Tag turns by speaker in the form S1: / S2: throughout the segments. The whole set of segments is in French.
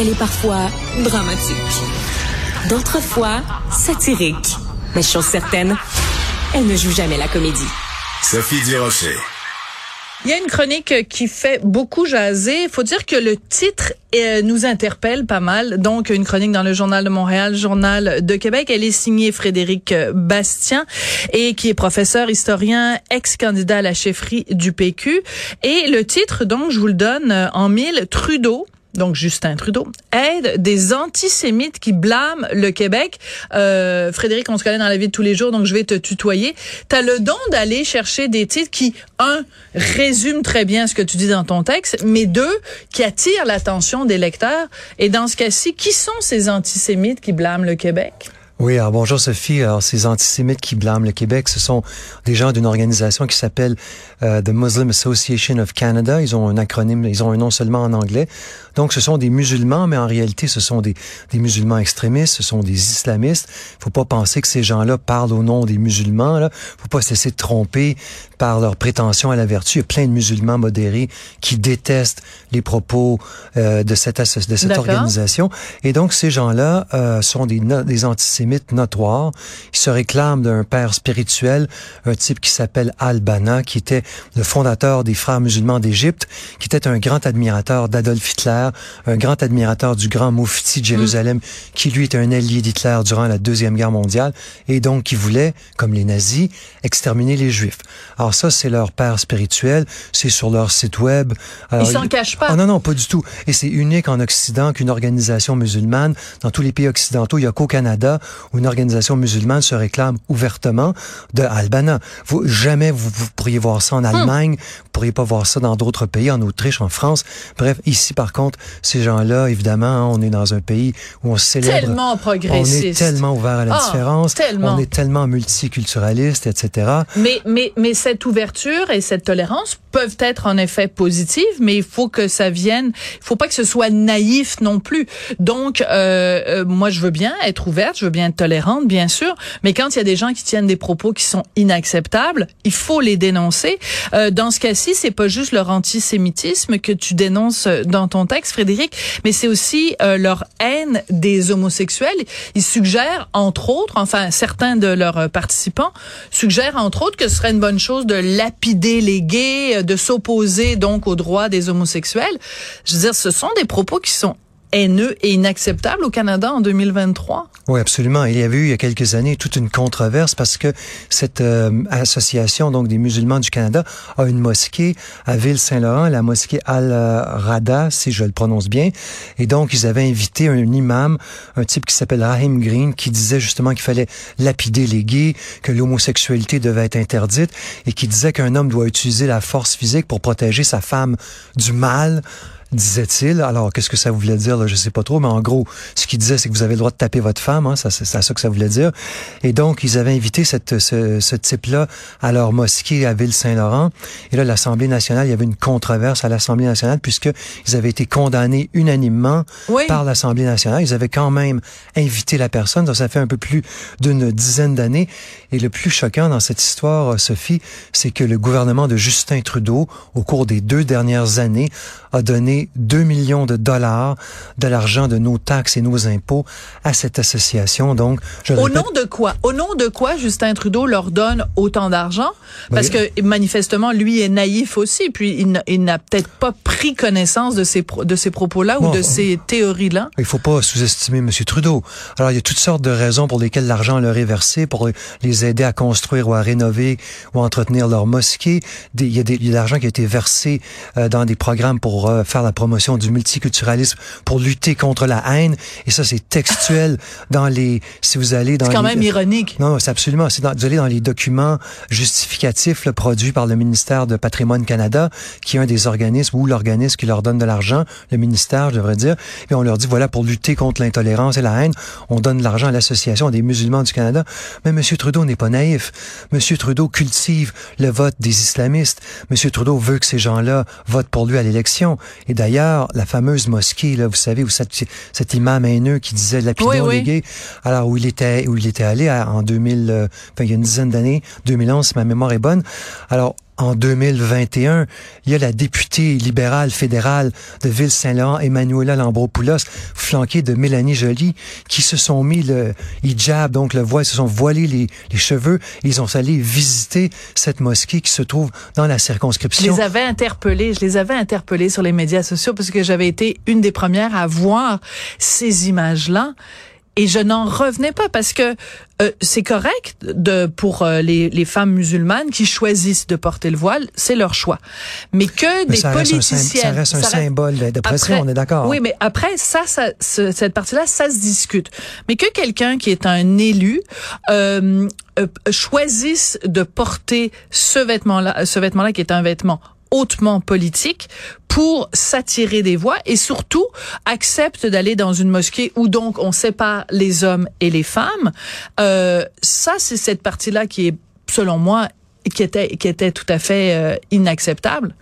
S1: Elle est parfois dramatique. D'autres fois, satirique. Mais chose certaine, elle ne joue jamais la comédie.
S2: Sophie Durocher.
S3: Il y a une chronique qui fait beaucoup jaser. Il faut dire que le titre euh, nous interpelle pas mal. Donc, une chronique dans le Journal de Montréal, Journal de Québec. Elle est signée Frédéric Bastien et qui est professeur, historien, ex-candidat à la chefferie du PQ. Et le titre, donc, je vous le donne euh, en mille, Trudeau donc Justin Trudeau, aide des antisémites qui blâment le Québec. Euh, Frédéric, on se connaît dans la vie de tous les jours, donc je vais te tutoyer. Tu as le don d'aller chercher des titres qui, un, résument très bien ce que tu dis dans ton texte, mais deux, qui attirent l'attention des lecteurs. Et dans ce cas-ci, qui sont ces antisémites qui blâment le Québec?
S4: Oui, alors bonjour Sophie. Alors ces antisémites qui blâment le Québec, ce sont des gens d'une organisation qui s'appelle euh, The Muslim Association of Canada. Ils ont un acronyme, ils ont un nom seulement en anglais. Donc ce sont des musulmans, mais en réalité ce sont des, des musulmans extrémistes, ce sont des islamistes. Faut pas penser que ces gens-là parlent au nom des musulmans. Là. Faut pas se laisser tromper par leur prétention à la vertu. Il y a plein de musulmans modérés qui détestent les propos euh, de cette, de cette organisation. Et donc ces gens-là euh, sont des, des antisémites mythe notoire. Il se réclame d'un père spirituel, un type qui s'appelle Al-Banna, qui était le fondateur des frères musulmans d'Égypte, qui était un grand admirateur d'Adolf Hitler, un grand admirateur du grand Moufti de Jérusalem, mm. qui lui était un allié d'Hitler durant la Deuxième Guerre mondiale, et donc qui voulait, comme les nazis, exterminer les Juifs. Alors ça, c'est leur père spirituel, c'est sur leur site web.
S3: Alors, Ils s'en cachent pas.
S4: Ah non, non, pas du tout. Et c'est unique en Occident qu'une organisation musulmane, dans tous les pays occidentaux, il n'y a qu'au Canada où une organisation musulmane se réclame ouvertement de Albana. Vous, jamais vous, pourriez voir ça en hmm. Allemagne, vous pourriez pas voir ça dans d'autres pays, en Autriche, en France. Bref, ici, par contre, ces gens-là, évidemment, hein, on est dans un pays où on célèbre...
S3: Tellement progressiste.
S4: On est tellement ouvert à la ah, différence.
S3: Tellement.
S4: On est tellement multiculturaliste, etc.
S3: Mais, mais, mais cette ouverture et cette tolérance peuvent être en effet positives, mais il faut que ça vienne, il faut pas que ce soit naïf non plus. Donc, euh, euh, moi, je veux bien être ouverte, je veux bien être tolérante, bien sûr, mais quand il y a des gens qui tiennent des propos qui sont inacceptables, il faut les dénoncer. Euh, dans ce cas-ci, c'est pas juste leur antisémitisme que tu dénonces dans ton texte, Frédéric, mais c'est aussi euh, leur haine des homosexuels. Ils suggèrent, entre autres, enfin certains de leurs participants suggèrent, entre autres, que ce serait une bonne chose de lapider les gays, de s'opposer donc aux droits des homosexuels. Je veux dire, ce sont des propos qui sont haineux et inacceptable au Canada en 2023?
S4: Oui, absolument. Il y avait eu il y a quelques années toute une controverse parce que cette euh, association donc des musulmans du Canada a une mosquée à Ville-Saint-Laurent, la mosquée Al-Rada, si je le prononce bien. Et donc, ils avaient invité un imam, un type qui s'appelle Rahim Green, qui disait justement qu'il fallait lapider les gays, que l'homosexualité devait être interdite et qui disait qu'un homme doit utiliser la force physique pour protéger sa femme du mal disait-il. Alors, qu'est-ce que ça voulait dire, là, je sais pas trop, mais en gros, ce qu'il disait, c'est que vous avez le droit de taper votre femme, hein, ça, c'est ça que ça voulait dire. Et donc, ils avaient invité cette, ce, ce type-là à leur mosquée à Ville-Saint-Laurent. Et là, l'Assemblée nationale, il y avait une controverse à l'Assemblée nationale puisque ils avaient été condamnés unanimement par l'Assemblée nationale. Ils avaient quand même invité la personne, donc ça fait un peu plus d'une dizaine d'années. Et le plus choquant dans cette histoire, Sophie, c'est que le gouvernement de Justin Trudeau, au cours des deux dernières années, a donné 2 millions de dollars de l'argent de nos taxes et nos impôts à cette association. Donc,
S3: je Au nom de quoi? Au nom de quoi Justin Trudeau leur donne autant d'argent? Parce que manifestement, lui est naïf aussi, puis il n'a peut-être pas pris connaissance de ces, de ces propos-là ou de ces théories-là.
S4: Il faut pas sous-estimer M. Trudeau. Alors, il y a toutes sortes de raisons pour lesquelles l'argent leur est versé, pour les aider à construire ou à rénover ou à entretenir leur mosquée. il y a, de l'argent qui a été versé euh, dans des programmes pour euh, faire la promotion du multiculturalisme pour lutter contre la haine. Et ça, c'est textuel dans les, si vous allez dans
S3: C'est quand même ironique.
S4: Non, c'est absolument, c'est dans, vous allez dans les documents justificatifs produits par le ministère de Patrimoine Canada, qui est un des organismes ou l'organisme qui leur donne de l'argent, le ministère, je devrais dire. Et on leur dit, voilà, pour lutter contre l'intolérance et la haine, on donne de l'argent à l'Association des musulmans du Canada. Mais M. Trudeau n'est pas naïf. M. Trudeau cultive le vote des islamistes. M. Trudeau veut que ces gens-là votent pour lui à l'élection. Et d'ailleurs, la fameuse mosquée, là, vous savez, où cet, cet imam haineux qui disait lapidons oui, alors où il était, où il était allé en 2000, euh, enfin, il y a une dizaine d'années, 2011, si ma mémoire est bonne. Alors, en 2021, il y a la députée libérale fédérale de Ville-Saint-Laurent, Emmanuela Lambropoulos, flanquée de Mélanie Joly, qui se sont mis le hijab, donc le voile, se sont voilés les, cheveux. ils ont allé visiter cette mosquée qui se trouve dans la circonscription.
S3: Je les avais interpellés, je les avais interpellés sur les médias sociaux parce que j'avais été une des premières à voir ces images-là et je n'en revenais pas parce que euh, c'est correct de pour euh, les, les, femmes musulmanes qui choisissent de porter le voile, c'est leur choix. Mais que des politiciens,
S4: ça reste un symbole d'oppression, on est d'accord.
S3: Oui, mais après ça, ça cette partie-là, ça se discute. Mais que quelqu'un qui est un élu euh, euh choisisse de porter ce vêtement-là, ce vêtement-là qui est un vêtement hautement politique pour s'attirer des voix et surtout accepte d'aller dans une mosquée où donc on sépare les hommes et les femmes. Euh, ça, c'est cette partie-là qui est, selon moi, qui était, qui était tout à fait euh, inacceptable.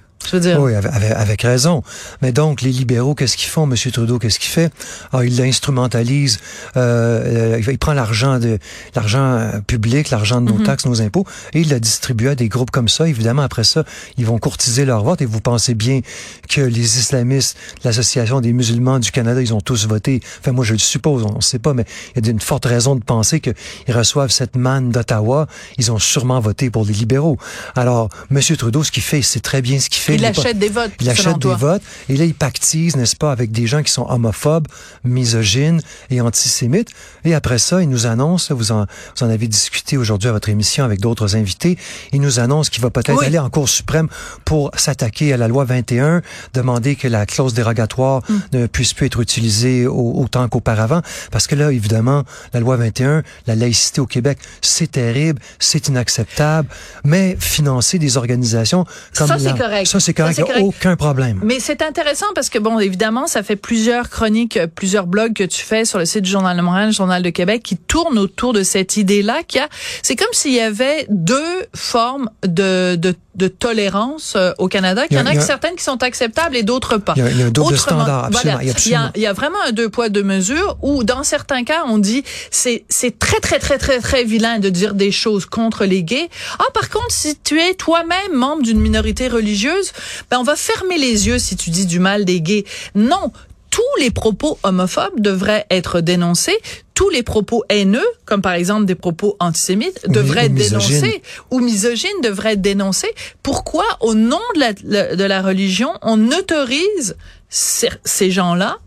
S4: Oui, avec, raison. Mais donc, les libéraux, qu'est-ce qu'ils font? Monsieur Trudeau, qu'est-ce qu'il fait? Ah, il l'instrumentalise. Euh, il prend l'argent de l'argent euh, public, l'argent de nos mhm. taxes, nos impôts, et il la distribue à des groupes comme ça. Évidemment, après ça, ils vont courtiser leur vote. Et vous pensez bien que les islamistes, l'Association des musulmans du Canada, ils ont tous voté. Enfin, moi, je le suppose, on ne sait pas, mais il y a une forte raison de penser qu'ils reçoivent cette manne d'Ottawa. Ils ont sûrement voté pour les libéraux. Alors, Monsieur Trudeau, ce qu'il fait, c'est très bien ce qu'il fait.
S3: Il achète des votes.
S4: Il achète des votes. Et là, il pactise, n'est-ce pas, avec des gens qui sont homophobes, misogynes et antisémites. Et après ça, il nous annonce, vous en, vous en avez discuté aujourd'hui à votre émission avec d'autres invités, il nous annonce qu'il va peut-être aller en Cour suprême pour s'attaquer à la loi 21, demander que la clause dérogatoire mm. ne puisse plus être utilisée autant qu'auparavant. Parce que là, évidemment, la loi 21, la laïcité au Québec, c'est terrible, c'est inacceptable, mais financer des organisations comme
S3: ça, c'est correct
S4: c'est correct, il n'y a aucun problème.
S3: Mais c'est intéressant parce que, bon, évidemment, ça fait plusieurs chroniques, plusieurs blogs que tu fais sur le site du Journal de Montréal, Journal de Québec, qui tournent autour de cette idée-là qu'il y a, c'est comme s'il y avait deux formes de, de de tolérance euh, au Canada, qu'il y, en a, que certaines qui sont acceptables et d'autres pas.
S4: Il y a, un double standard, absolument.
S3: il, y a, il, y a, vraiment un deux poids deux mesures où dans certains cas on dit c'est c'est très très très très très vilain de dire des choses contre les gays. Ah par contre si tu es toi-même membre d'une minorité religieuse, ben on va fermer les yeux si tu dis du mal des gays. Non, tous les propos homophobes devraient être dénoncés, tous les propos haineux, comme par exemple des propos antisémites, devraient être dénoncés ou misogynes devraient être dénoncés. Pourquoi, au nom de la, de la religion, on autorise ces gens-là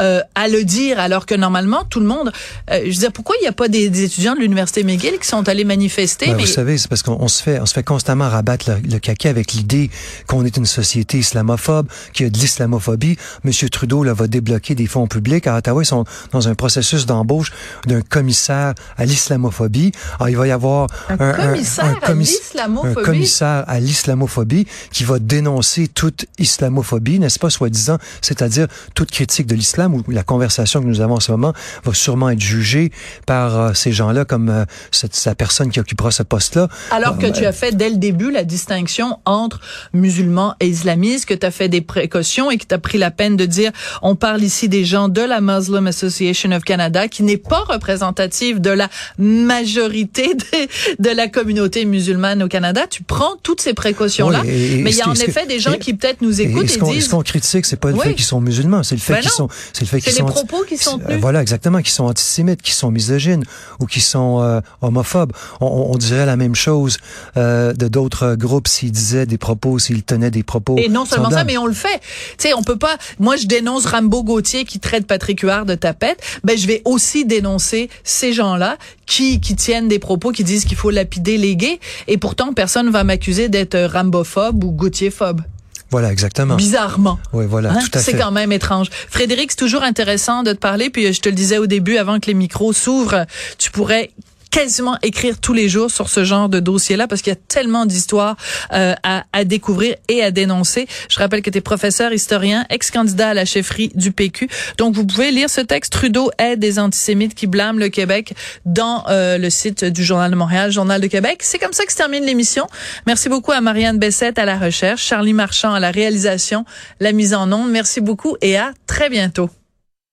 S3: euh, à le dire alors que normalement tout le monde euh, je veux dire pourquoi il n'y a pas des, étudiants de l'université McGill qui sont allés manifester
S4: ben, mais... vous savez c'est parce qu'on se fait on se fait constamment rabattre le, le caca avec l'idée qu'on est une société islamophobe qu'il y a de l'islamophobie. Monsieur Trudeau là va débloquer des fonds publics. À Ottawa ils sont dans un processus d'embauche d'un commissaire à l'islamophobie. Alors il va y avoir
S3: un, commissaire, un, à l'islamophobie?
S4: un commissaire à l'islamophobie qui va dénoncer toute islamophobie n'est-ce pas soi-disant c'est-à-dire toute critique de l'islam où la conversation que nous avons en ce moment va sûrement être jugée par euh, ces gens-là comme euh, cette, sa personne qui occupera ce poste-là.
S3: Alors que tu as fait dès le début la distinction entre musulmans et islamistes, que tu as fait des précautions et que tu as pris la peine de dire on parle ici des gens de la Muslim Association of Canada qui n'est pas représentative de la majorité de, de, la communauté musulmane au Canada. Tu prends toutes ces précautions-là, mais il y a en effet des gens qui peut-être nous écoutent et,
S4: et, disent... Ce qu'on critique, c'est pas le fait qu'ils sont musulmans, c'est le fait ben qu'ils sont
S3: c'est le fait qu'ils sont. les propos qui sont tenus.
S4: Voilà, exactement, qui sont antisémites, qui sont misogynes ou qui sont euh, homophobes. On, on, dirait la même chose euh, de d'autres groupes s'ils disaient des propos, s'ils tenaient des propos.
S3: Et non seulement ça, mais on le fait. Tu sais, on peut pas. Moi, je dénonce Rambo Gauthier qui traite Patrick Huard de tapette. Ben, je vais aussi dénoncer ces gens-là qui qui tiennent des propos qui disent qu'il faut lapider les gays. Et pourtant, personne va m'accuser d'être rambophobe ou Gauthier-phobe.
S4: Voilà, exactement.
S3: Bizarrement.
S4: Oui, voilà, hein? tout à
S3: fait. C'est quand même étrange. Frédéric, c'est toujours intéressant de te parler. Puis je te le disais au début, avant que les micros s'ouvrent, tu pourrais quasiment écrire tous les jours sur ce genre de dossier-là parce qu'il y a tellement d'histoires euh, à, à, découvrir et à dénoncer. Je rappelle que tu es professeur historien, ex-candidat à la chefferie du PQ. Donc, vous pouvez lire ce texte. Trudeau aide des antisémites qui blâment le Québec dans euh, le site du Journal de Montréal, Journal de Québec. C'est comme ça que se termine l'émission. Merci beaucoup à Marianne Bessette à la recherche, Charlie Marchand à la réalisation, la mise en onde. Merci beaucoup et à très bientôt.